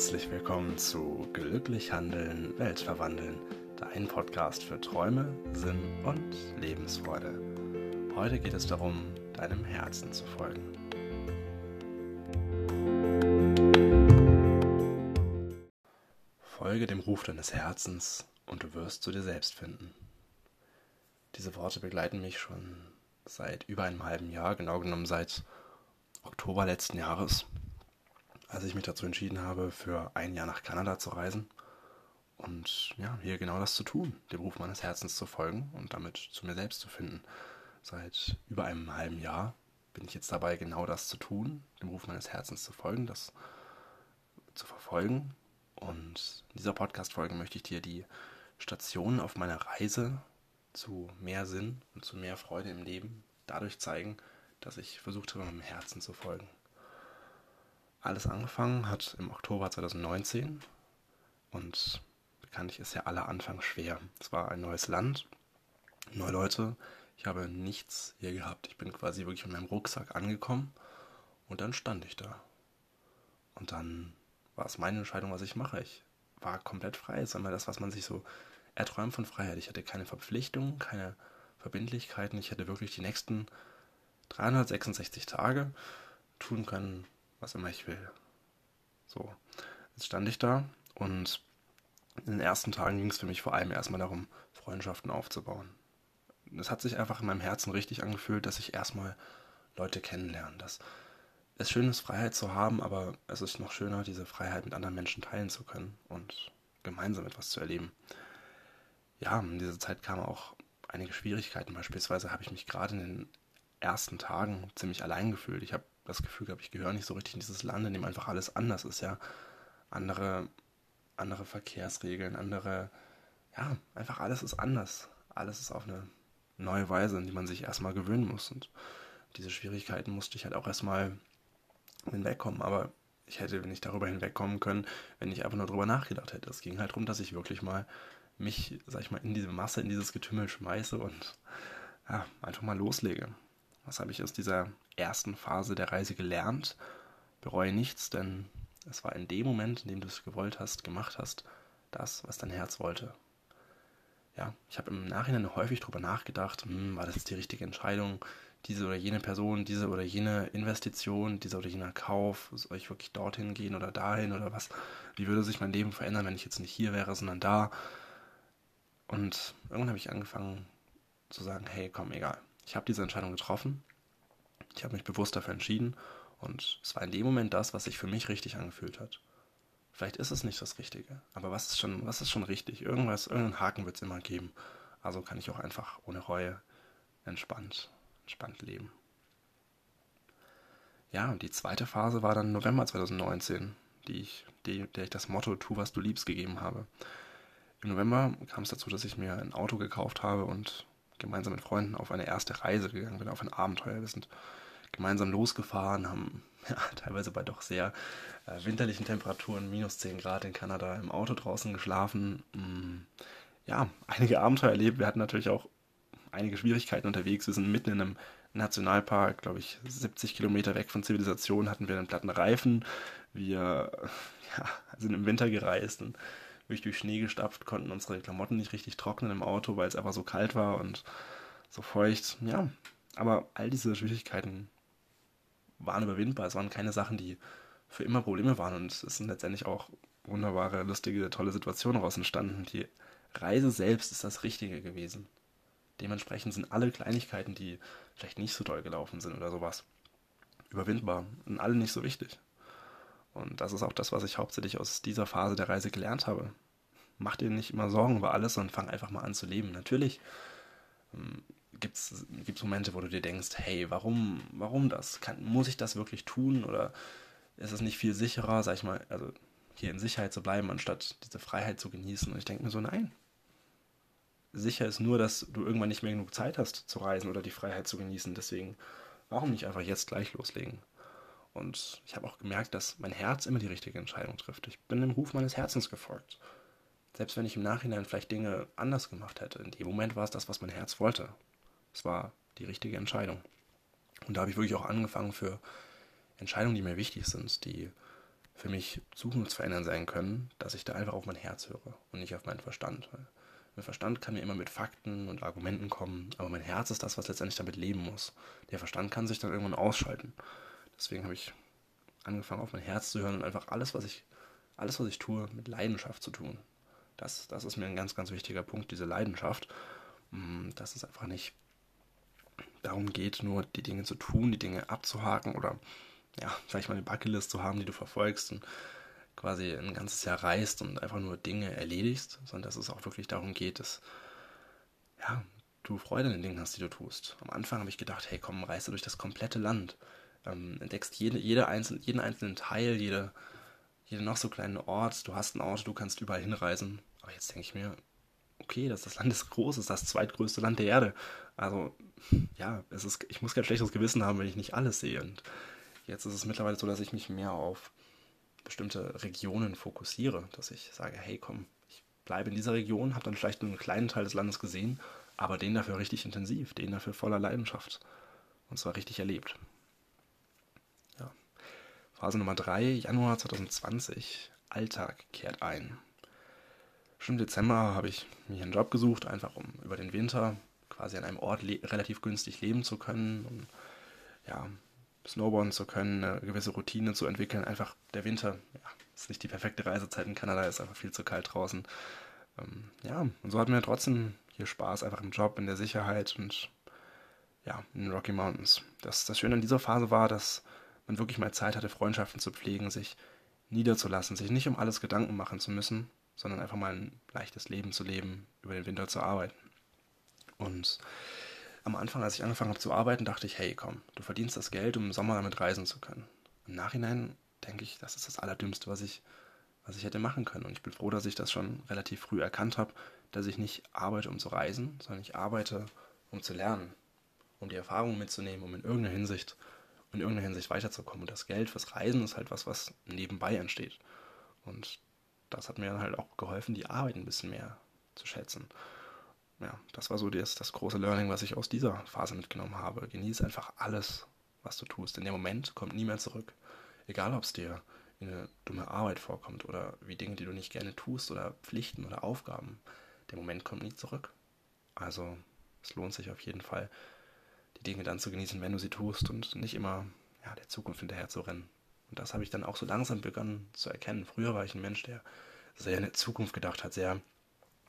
Herzlich willkommen zu Glücklich Handeln, Welt verwandeln, dein Podcast für Träume, Sinn und Lebensfreude. Heute geht es darum, deinem Herzen zu folgen. Folge dem Ruf deines Herzens und du wirst zu dir selbst finden. Diese Worte begleiten mich schon seit über einem halben Jahr, genau genommen seit Oktober letzten Jahres als ich mich dazu entschieden habe, für ein Jahr nach Kanada zu reisen und ja, hier genau das zu tun, dem Ruf meines Herzens zu folgen und damit zu mir selbst zu finden. Seit über einem halben Jahr bin ich jetzt dabei, genau das zu tun, dem Ruf meines Herzens zu folgen, das zu verfolgen. Und in dieser Podcast-Folge möchte ich dir die Stationen auf meiner Reise zu mehr Sinn und zu mehr Freude im Leben dadurch zeigen, dass ich versucht habe, meinem Herzen zu folgen. Alles angefangen hat im Oktober 2019 und bekanntlich ist ja aller Anfang schwer. Es war ein neues Land, neue Leute. Ich habe nichts hier gehabt. Ich bin quasi wirklich mit meinem Rucksack angekommen und dann stand ich da. Und dann war es meine Entscheidung, was ich mache. Ich war komplett frei. Es ist immer das, was man sich so erträumt von Freiheit. Ich hatte keine Verpflichtungen, keine Verbindlichkeiten. Ich hätte wirklich die nächsten 366 Tage tun können, was immer ich will. So, jetzt stand ich da und in den ersten Tagen ging es für mich vor allem erstmal darum, Freundschaften aufzubauen. Es hat sich einfach in meinem Herzen richtig angefühlt, dass ich erstmal Leute kennenlerne. Dass es schön ist, Freiheit zu haben, aber es ist noch schöner, diese Freiheit mit anderen Menschen teilen zu können und gemeinsam etwas zu erleben. Ja, in dieser Zeit kamen auch einige Schwierigkeiten. Beispielsweise habe ich mich gerade in den ersten Tagen ziemlich allein gefühlt. Ich habe das Gefühl gehabt, ich gehöre nicht so richtig in dieses Land, in dem einfach alles anders ist, ja. Andere, andere Verkehrsregeln, andere, ja, einfach alles ist anders. Alles ist auf eine neue Weise, in die man sich erstmal gewöhnen muss. Und diese Schwierigkeiten musste ich halt auch erstmal hinwegkommen. Aber ich hätte nicht darüber hinwegkommen können, wenn ich einfach nur darüber nachgedacht hätte. Es ging halt darum, dass ich wirklich mal mich, sag ich mal, in diese Masse, in dieses Getümmel schmeiße und ja, einfach mal loslege. Was habe ich aus dieser ersten Phase der Reise gelernt? Bereue nichts, denn es war in dem Moment, in dem du es gewollt hast, gemacht hast, das, was dein Herz wollte. Ja, ich habe im Nachhinein häufig darüber nachgedacht, hm, war das die richtige Entscheidung, diese oder jene Person, diese oder jene Investition, dieser oder jener Kauf, soll ich wirklich dorthin gehen oder dahin oder was? Wie würde sich mein Leben verändern, wenn ich jetzt nicht hier wäre, sondern da? Und irgendwann habe ich angefangen zu sagen, hey, komm, egal ich habe diese Entscheidung getroffen. Ich habe mich bewusst dafür entschieden und es war in dem Moment das, was sich für mich richtig angefühlt hat. Vielleicht ist es nicht das Richtige, aber was ist schon, was ist schon richtig? Irgendwas, irgendeinen Haken wird es immer geben. Also kann ich auch einfach ohne Reue entspannt, entspannt leben. Ja, und die zweite Phase war dann November 2019, die ich, die, der ich das Motto Tu, was du liebst gegeben habe. Im November kam es dazu, dass ich mir ein Auto gekauft habe und gemeinsam mit Freunden auf eine erste Reise gegangen bin, auf ein Abenteuer. Wir sind gemeinsam losgefahren, haben ja, teilweise bei doch sehr äh, winterlichen Temperaturen, minus 10 Grad in Kanada, im Auto draußen geschlafen. Mm, ja, einige Abenteuer erlebt. Wir hatten natürlich auch einige Schwierigkeiten unterwegs. Wir sind mitten in einem Nationalpark, glaube ich, 70 Kilometer weg von Zivilisation, hatten wir einen platten Reifen. Wir ja, sind im Winter gereist und wirklich durch Schnee gestapft, konnten unsere Klamotten nicht richtig trocknen im Auto, weil es einfach so kalt war und so feucht. Ja, aber all diese Schwierigkeiten waren überwindbar. Es waren keine Sachen, die für immer Probleme waren und es sind letztendlich auch wunderbare, lustige, tolle Situationen daraus entstanden. Die Reise selbst ist das Richtige gewesen. Dementsprechend sind alle Kleinigkeiten, die vielleicht nicht so toll gelaufen sind oder sowas, überwindbar und alle nicht so wichtig. Und das ist auch das, was ich hauptsächlich aus dieser Phase der Reise gelernt habe. Mach dir nicht immer Sorgen über alles und fang einfach mal an zu leben. Natürlich ähm, gibt es Momente, wo du dir denkst, hey, warum, warum das? Kann, muss ich das wirklich tun? Oder ist es nicht viel sicherer, sag ich mal, also hier in Sicherheit zu bleiben, anstatt diese Freiheit zu genießen? Und ich denke mir so, nein. Sicher ist nur, dass du irgendwann nicht mehr genug Zeit hast zu reisen oder die Freiheit zu genießen. Deswegen, warum nicht einfach jetzt gleich loslegen? Und ich habe auch gemerkt, dass mein Herz immer die richtige Entscheidung trifft. Ich bin dem Ruf meines Herzens gefolgt. Selbst wenn ich im Nachhinein vielleicht Dinge anders gemacht hätte, in dem Moment war es das, was mein Herz wollte. Es war die richtige Entscheidung. Und da habe ich wirklich auch angefangen für Entscheidungen, die mir wichtig sind, die für mich zukunftsverändernd sein können, dass ich da einfach auf mein Herz höre und nicht auf meinen Verstand. Mein Verstand kann mir immer mit Fakten und Argumenten kommen, aber mein Herz ist das, was letztendlich damit leben muss. Der Verstand kann sich dann irgendwann ausschalten. Deswegen habe ich angefangen, auf mein Herz zu hören und einfach alles, was ich, alles, was ich tue, mit Leidenschaft zu tun. Das, das ist mir ein ganz, ganz wichtiger Punkt, diese Leidenschaft. Mm, dass es einfach nicht darum geht, nur die Dinge zu tun, die Dinge abzuhaken oder, ja, sag ich mal, eine Bucketlist zu haben, die du verfolgst und quasi ein ganzes Jahr reist und einfach nur Dinge erledigst, sondern dass es auch wirklich darum geht, dass, ja, du Freude an den Dingen hast, die du tust. Am Anfang habe ich gedacht, hey, komm, reist du durch das komplette Land, ähm, entdeckst jede, jede einzelne, jeden einzelnen Teil, jede, jede noch so kleine Ort, du hast einen Ort, du kannst überall hinreisen. Aber jetzt denke ich mir, okay, dass das Land ist groß, ist das zweitgrößte Land der Erde. Also, ja, es ist, ich muss kein schlechtes Gewissen haben, wenn ich nicht alles sehe. Und jetzt ist es mittlerweile so, dass ich mich mehr auf bestimmte Regionen fokussiere, dass ich sage, hey, komm, ich bleibe in dieser Region, habe dann vielleicht einen kleinen Teil des Landes gesehen, aber den dafür richtig intensiv, den dafür voller Leidenschaft. Und zwar richtig erlebt. Ja. Phase Nummer 3, Januar 2020, Alltag kehrt ein. Schon im Dezember habe ich mir einen Job gesucht, einfach um über den Winter quasi an einem Ort relativ günstig leben zu können, um ja, snowboarden zu können, eine gewisse Routine zu entwickeln. Einfach der Winter ja, ist nicht die perfekte Reisezeit in Kanada, ist einfach viel zu kalt draußen. Ähm, ja, und so hatten wir trotzdem hier Spaß, einfach im Job, in der Sicherheit und ja, in den Rocky Mountains. Das, das Schöne an dieser Phase war, dass man wirklich mal Zeit hatte, Freundschaften zu pflegen, sich niederzulassen, sich nicht um alles Gedanken machen zu müssen, sondern einfach mal ein leichtes Leben zu leben, über den Winter zu arbeiten. Und am Anfang, als ich angefangen habe zu arbeiten, dachte ich, hey, komm, du verdienst das Geld, um im Sommer damit reisen zu können. Im Nachhinein denke ich, das ist das Allerdümmste, was ich, was ich hätte machen können. Und ich bin froh, dass ich das schon relativ früh erkannt habe, dass ich nicht arbeite, um zu reisen, sondern ich arbeite, um zu lernen, um die Erfahrungen mitzunehmen, um in irgendeiner Hinsicht, in irgendeiner Hinsicht weiterzukommen. Und das Geld fürs Reisen ist halt was, was nebenbei entsteht. Und das hat mir dann halt auch geholfen, die Arbeit ein bisschen mehr zu schätzen. Ja, das war so das, das große Learning, was ich aus dieser Phase mitgenommen habe. Genieß einfach alles, was du tust. In dem Moment kommt nie mehr zurück. Egal, ob es dir eine dumme Arbeit vorkommt oder wie Dinge, die du nicht gerne tust oder Pflichten oder Aufgaben. Der Moment kommt nie zurück. Also es lohnt sich auf jeden Fall, die Dinge dann zu genießen, wenn du sie tust und nicht immer ja, der Zukunft hinterher zu rennen. Und das habe ich dann auch so langsam begonnen zu erkennen. Früher war ich ein Mensch, der sehr in der Zukunft gedacht hat, sehr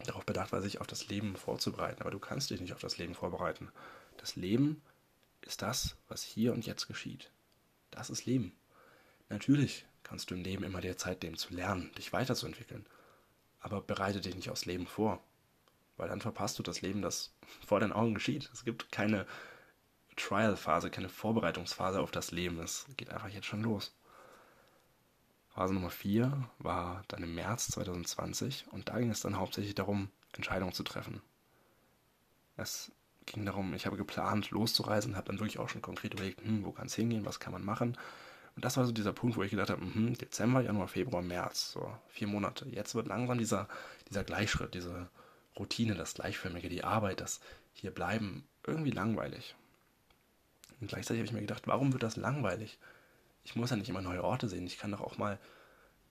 darauf bedacht war, sich auf das Leben vorzubereiten. Aber du kannst dich nicht auf das Leben vorbereiten. Das Leben ist das, was hier und jetzt geschieht. Das ist Leben. Natürlich kannst du im Leben immer dir Zeit nehmen zu lernen, dich weiterzuentwickeln. Aber bereite dich nicht aufs Leben vor. Weil dann verpasst du das Leben, das vor deinen Augen geschieht. Es gibt keine Trial-Phase, keine Vorbereitungsphase auf das Leben. Es geht einfach jetzt schon los. Phase Nummer 4 war dann im März 2020 und da ging es dann hauptsächlich darum, Entscheidungen zu treffen. Es ging darum, ich habe geplant, loszureisen, habe dann wirklich auch schon konkret überlegt, hm, wo kann es hingehen, was kann man machen. Und das war so dieser Punkt, wo ich gedacht habe, hm, Dezember, Januar, Februar, März, so vier Monate. Jetzt wird langsam dieser, dieser Gleichschritt, diese Routine, das Gleichförmige, die Arbeit, das hier bleiben, irgendwie langweilig. Und gleichzeitig habe ich mir gedacht, warum wird das langweilig? Ich muss ja nicht immer neue Orte sehen. Ich kann doch auch mal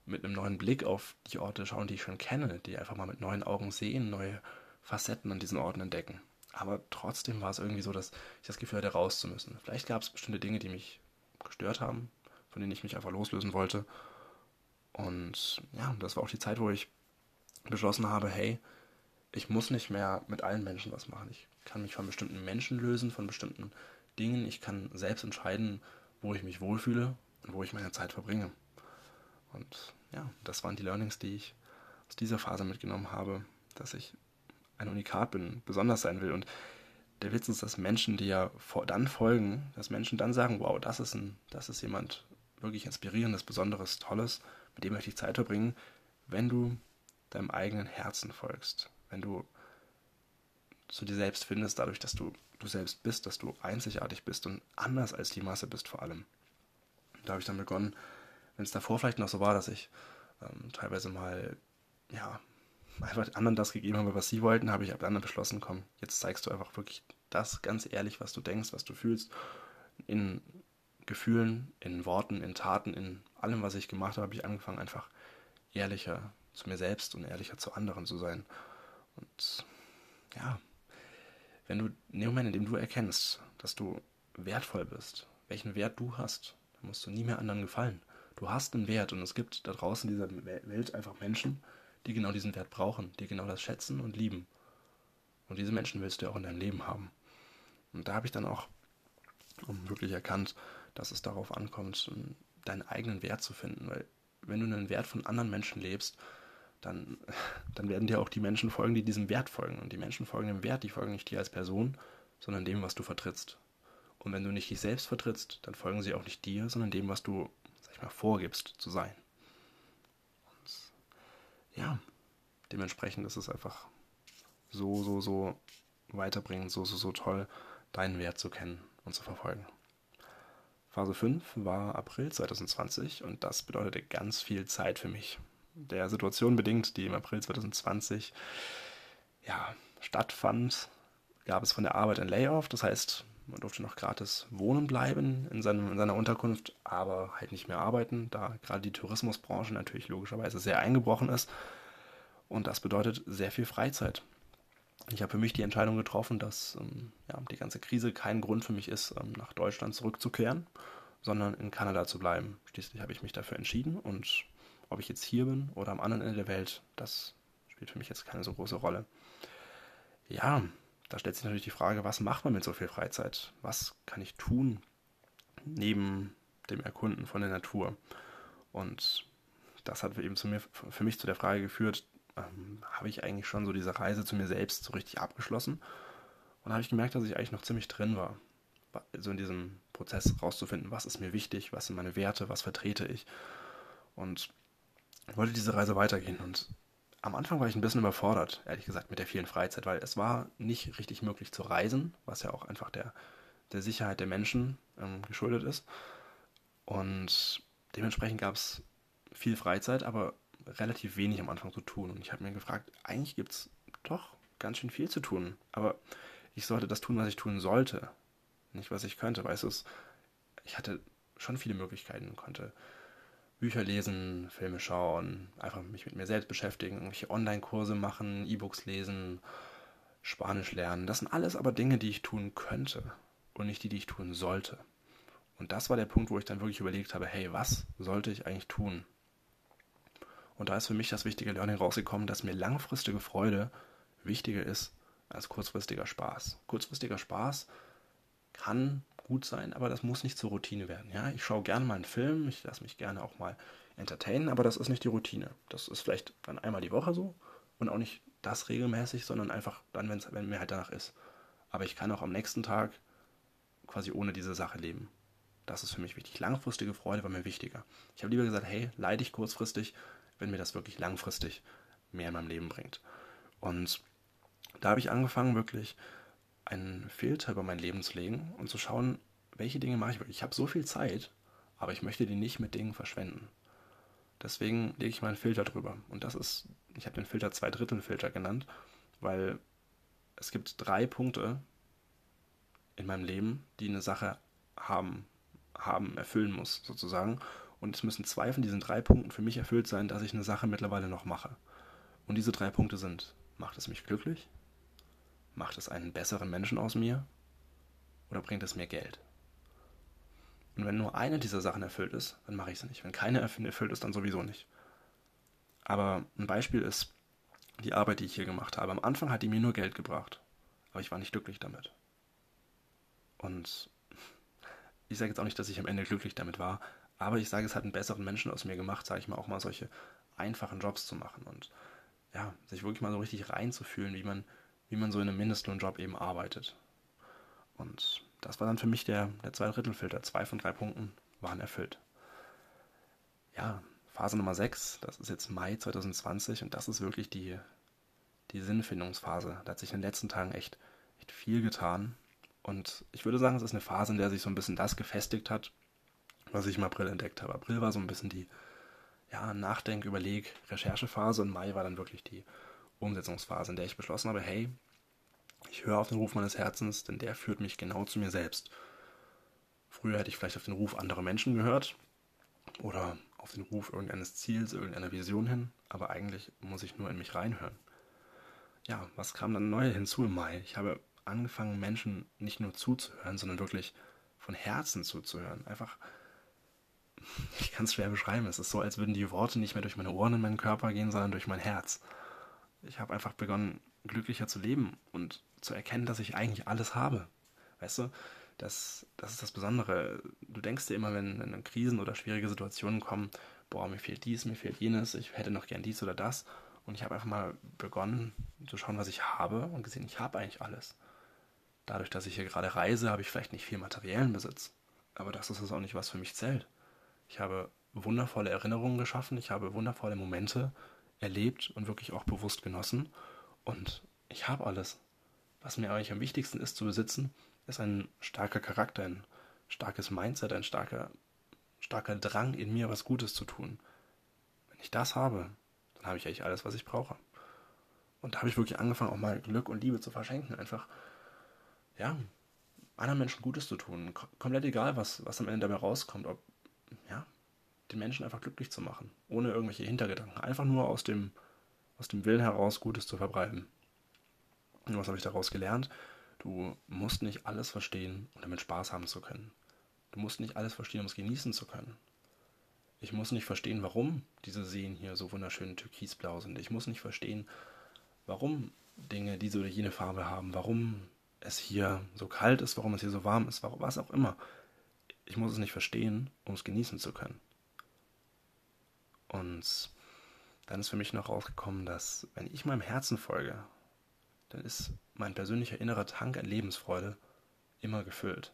mit einem neuen Blick auf die Orte schauen, die ich schon kenne, die einfach mal mit neuen Augen sehen, neue Facetten an diesen Orten entdecken. Aber trotzdem war es irgendwie so, dass ich das Gefühl hatte, raus zu müssen. Vielleicht gab es bestimmte Dinge, die mich gestört haben, von denen ich mich einfach loslösen wollte. Und ja, das war auch die Zeit, wo ich beschlossen habe, hey, ich muss nicht mehr mit allen Menschen was machen. Ich kann mich von bestimmten Menschen lösen, von bestimmten Dingen. Ich kann selbst entscheiden, wo ich mich wohlfühle und wo ich meine Zeit verbringe. Und ja, das waren die Learnings, die ich aus dieser Phase mitgenommen habe, dass ich ein Unikat bin, besonders sein will. Und der Witz ist, dass Menschen, die ja dann folgen, dass Menschen dann sagen, wow, das ist, ein, das ist jemand wirklich inspirierendes, besonderes, tolles, mit dem möchte ich Zeit verbringen, wenn du deinem eigenen Herzen folgst, wenn du zu dir selbst findest, dadurch, dass du du selbst bist, dass du einzigartig bist und anders als die Masse bist vor allem. Da habe ich dann begonnen, wenn es davor vielleicht noch so war, dass ich ähm, teilweise mal, ja, einfach anderen das gegeben habe, was sie wollten, habe ich ab dann beschlossen, komm, jetzt zeigst du einfach wirklich das ganz ehrlich, was du denkst, was du fühlst, in Gefühlen, in Worten, in Taten, in allem, was ich gemacht habe, habe ich angefangen, einfach ehrlicher zu mir selbst und ehrlicher zu anderen zu sein. Und ja, wenn du in dem Moment, in dem du erkennst, dass du wertvoll bist, welchen Wert du hast, dann musst du nie mehr anderen gefallen. Du hast einen Wert und es gibt da draußen in dieser Welt einfach Menschen, die genau diesen Wert brauchen, die genau das schätzen und lieben. Und diese Menschen willst du auch in deinem Leben haben. Und da habe ich dann auch wirklich erkannt, dass es darauf ankommt, deinen eigenen Wert zu finden. Weil wenn du einen Wert von anderen Menschen lebst, dann, dann werden dir auch die Menschen folgen, die diesem Wert folgen. Und die Menschen folgen dem Wert, die folgen nicht dir als Person, sondern dem, was du vertrittst. Und wenn du nicht dich selbst vertrittst, dann folgen sie auch nicht dir, sondern dem, was du, sag ich mal, vorgibst zu sein. Und ja, dementsprechend ist es einfach so, so, so weiterbringend, so, so, so toll, deinen Wert zu kennen und zu verfolgen. Phase 5 war April 2020 und das bedeutete ganz viel Zeit für mich. Der Situation bedingt, die im April 2020 ja, stattfand, gab es von der Arbeit ein Layoff. Das heißt, man durfte noch gratis wohnen bleiben in, seinem, in seiner Unterkunft, aber halt nicht mehr arbeiten, da gerade die Tourismusbranche natürlich logischerweise sehr eingebrochen ist. Und das bedeutet sehr viel Freizeit. Ich habe für mich die Entscheidung getroffen, dass ähm, ja, die ganze Krise kein Grund für mich ist, ähm, nach Deutschland zurückzukehren, sondern in Kanada zu bleiben. Schließlich habe ich mich dafür entschieden und ob ich jetzt hier bin oder am anderen Ende der Welt, das spielt für mich jetzt keine so große Rolle. Ja, da stellt sich natürlich die Frage, was macht man mit so viel Freizeit? Was kann ich tun neben dem Erkunden von der Natur? Und das hat eben zu mir, für mich zu der Frage geführt, ähm, habe ich eigentlich schon so diese Reise zu mir selbst so richtig abgeschlossen. Und habe ich gemerkt, dass ich eigentlich noch ziemlich drin war. So in diesem Prozess rauszufinden, was ist mir wichtig, was sind meine Werte, was vertrete ich. Und wollte diese Reise weitergehen. Und am Anfang war ich ein bisschen überfordert, ehrlich gesagt, mit der vielen Freizeit, weil es war nicht richtig möglich zu reisen, was ja auch einfach der, der Sicherheit der Menschen ähm, geschuldet ist. Und dementsprechend gab es viel Freizeit, aber relativ wenig am Anfang zu tun. Und ich habe mir gefragt, eigentlich gibt es doch ganz schön viel zu tun. Aber ich sollte das tun, was ich tun sollte. Nicht, was ich könnte. Weißt du, ich hatte schon viele Möglichkeiten, konnte Bücher lesen, Filme schauen, einfach mich mit mir selbst beschäftigen, irgendwelche Online-Kurse machen, E-Books lesen, Spanisch lernen. Das sind alles aber Dinge, die ich tun könnte und nicht die, die ich tun sollte. Und das war der Punkt, wo ich dann wirklich überlegt habe, hey, was sollte ich eigentlich tun? Und da ist für mich das wichtige Learning rausgekommen, dass mir langfristige Freude wichtiger ist als kurzfristiger Spaß. Kurzfristiger Spaß kann gut sein, aber das muss nicht zur Routine werden. Ja, ich schaue gerne mal einen Film, ich lasse mich gerne auch mal entertainen, aber das ist nicht die Routine. Das ist vielleicht dann einmal die Woche so und auch nicht das regelmäßig, sondern einfach dann, wenn's, wenn mir halt danach ist. Aber ich kann auch am nächsten Tag quasi ohne diese Sache leben. Das ist für mich wichtig. Langfristige Freude war mir wichtiger. Ich habe lieber gesagt, hey, leide ich kurzfristig, wenn mir das wirklich langfristig mehr in meinem Leben bringt. Und da habe ich angefangen, wirklich einen Filter über mein Leben zu legen und zu schauen, welche Dinge mache ich wirklich. Ich habe so viel Zeit, aber ich möchte die nicht mit Dingen verschwenden. Deswegen lege ich mal einen Filter drüber. Und das ist, ich habe den Filter Zwei-Drittel-Filter genannt, weil es gibt drei Punkte in meinem Leben, die eine Sache haben, haben, erfüllen muss, sozusagen. Und es müssen zwei von diesen drei Punkten für mich erfüllt sein, dass ich eine Sache mittlerweile noch mache. Und diese drei Punkte sind, macht es mich glücklich? Macht es einen besseren Menschen aus mir? Oder bringt es mir Geld? Und wenn nur eine dieser Sachen erfüllt ist, dann mache ich sie nicht. Wenn keine erfüllt ist, dann sowieso nicht. Aber ein Beispiel ist die Arbeit, die ich hier gemacht habe. Am Anfang hat die mir nur Geld gebracht, aber ich war nicht glücklich damit. Und ich sage jetzt auch nicht, dass ich am Ende glücklich damit war, aber ich sage, es hat einen besseren Menschen aus mir gemacht, sage ich mal, auch mal solche einfachen Jobs zu machen und ja, sich wirklich mal so richtig reinzufühlen, wie man, wie man so in einem Mindestlohnjob eben arbeitet. Und das war dann für mich der, der Zwei-Drittel-Filter. Zwei von drei Punkten waren erfüllt. Ja, Phase Nummer 6, das ist jetzt Mai 2020 und das ist wirklich die, die Sinnfindungsphase. Da hat sich in den letzten Tagen echt, echt viel getan. Und ich würde sagen, es ist eine Phase, in der sich so ein bisschen das gefestigt hat, was ich im April entdeckt habe. April war so ein bisschen die ja, Nachdenk-, Überleg-, Recherchephase und Mai war dann wirklich die Umsetzungsphase, in der ich beschlossen habe, hey, ich höre auf den Ruf meines Herzens, denn der führt mich genau zu mir selbst. Früher hätte ich vielleicht auf den Ruf anderer Menschen gehört oder auf den Ruf irgendeines Ziels, irgendeiner Vision hin, aber eigentlich muss ich nur in mich reinhören. Ja, was kam dann neu hinzu im Mai? Ich habe angefangen, Menschen nicht nur zuzuhören, sondern wirklich von Herzen zuzuhören. Einfach, ich kann es schwer beschreiben. Es ist so, als würden die Worte nicht mehr durch meine Ohren in meinen Körper gehen, sondern durch mein Herz. Ich habe einfach begonnen, glücklicher zu leben und zu erkennen, dass ich eigentlich alles habe. Weißt du, das, das ist das Besondere. Du denkst dir immer, wenn, wenn Krisen oder schwierige Situationen kommen, boah, mir fehlt dies, mir fehlt jenes, ich hätte noch gern dies oder das. Und ich habe einfach mal begonnen zu schauen, was ich habe und gesehen, ich habe eigentlich alles. Dadurch, dass ich hier gerade reise, habe ich vielleicht nicht viel materiellen Besitz. Aber das ist es auch nicht, was für mich zählt. Ich habe wundervolle Erinnerungen geschaffen, ich habe wundervolle Momente erlebt und wirklich auch bewusst genossen. Und ich habe alles. Was mir eigentlich am wichtigsten ist zu besitzen, ist ein starker Charakter, ein starkes Mindset, ein starker, starker Drang in mir, was Gutes zu tun. Wenn ich das habe, dann habe ich eigentlich alles, was ich brauche. Und da habe ich wirklich angefangen, auch mal Glück und Liebe zu verschenken. Einfach, ja, anderen Menschen Gutes zu tun. Komplett egal, was, was am Ende dabei rauskommt. Ob, ja, den Menschen einfach glücklich zu machen. Ohne irgendwelche Hintergedanken. Einfach nur aus dem, aus dem Willen heraus Gutes zu verbreiten. Und was habe ich daraus gelernt? Du musst nicht alles verstehen, um damit Spaß haben zu können. Du musst nicht alles verstehen, um es genießen zu können. Ich muss nicht verstehen, warum diese Seen hier so wunderschön türkisblau sind. Ich muss nicht verstehen, warum Dinge diese oder jene Farbe haben, warum es hier so kalt ist, warum es hier so warm ist, warum, was auch immer. Ich muss es nicht verstehen, um es genießen zu können. Und dann ist für mich noch rausgekommen, dass wenn ich meinem Herzen folge, dann ist mein persönlicher innerer Tank an Lebensfreude immer gefüllt.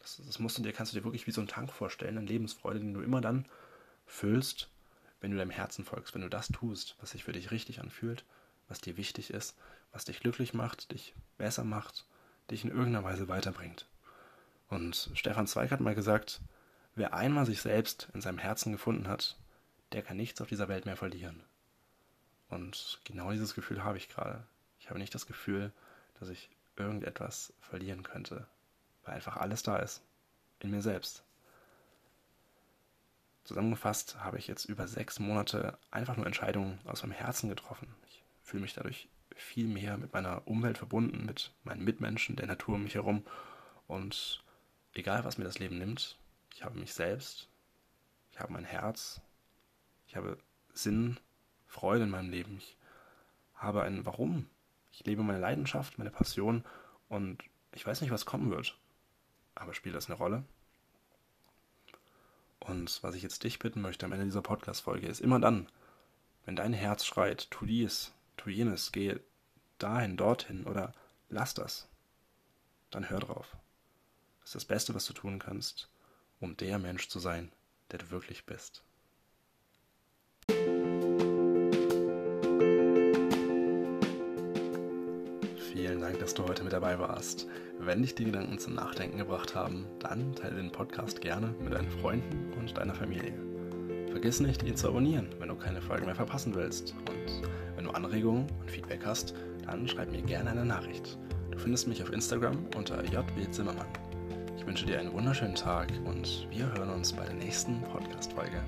Das, das musst du dir, kannst du dir wirklich wie so einen Tank vorstellen, an Lebensfreude, den du immer dann füllst, wenn du deinem Herzen folgst, wenn du das tust, was sich für dich richtig anfühlt, was dir wichtig ist, was dich glücklich macht, dich besser macht, dich in irgendeiner Weise weiterbringt. Und Stefan Zweig hat mal gesagt, wer einmal sich selbst in seinem Herzen gefunden hat, der kann nichts auf dieser Welt mehr verlieren. Und genau dieses Gefühl habe ich gerade. Ich habe nicht das Gefühl, dass ich irgendetwas verlieren könnte weil einfach alles da ist. In mir selbst. Zusammengefasst habe ich jetzt über sechs Monate einfach nur Entscheidungen aus meinem Herzen getroffen. Ich fühle mich dadurch viel mehr mit meiner Umwelt verbunden, mit meinen Mitmenschen, der Natur um mich herum. Und egal, was mir das Leben nimmt, ich habe mich selbst, ich habe mein Herz, ich habe Sinn, Freude in meinem Leben. Ich habe ein Warum. Ich lebe meine Leidenschaft, meine Passion und ich weiß nicht, was kommen wird. Aber spielt das eine Rolle? Und was ich jetzt dich bitten möchte am Ende dieser Podcast-Folge ist immer dann, wenn dein Herz schreit, tu dies, tu jenes, geh dahin, dorthin oder lass das, dann hör drauf. Das ist das Beste, was du tun kannst, um der Mensch zu sein, der du wirklich bist. Vielen Dank, dass du heute mit dabei warst. Wenn dich die Gedanken zum Nachdenken gebracht haben, dann teile den Podcast gerne mit deinen Freunden und deiner Familie. Vergiss nicht, ihn zu abonnieren, wenn du keine Folge mehr verpassen willst. Und wenn du Anregungen und Feedback hast, dann schreib mir gerne eine Nachricht. Du findest mich auf Instagram unter JW Zimmermann. Ich wünsche dir einen wunderschönen Tag und wir hören uns bei der nächsten Podcast-Folge.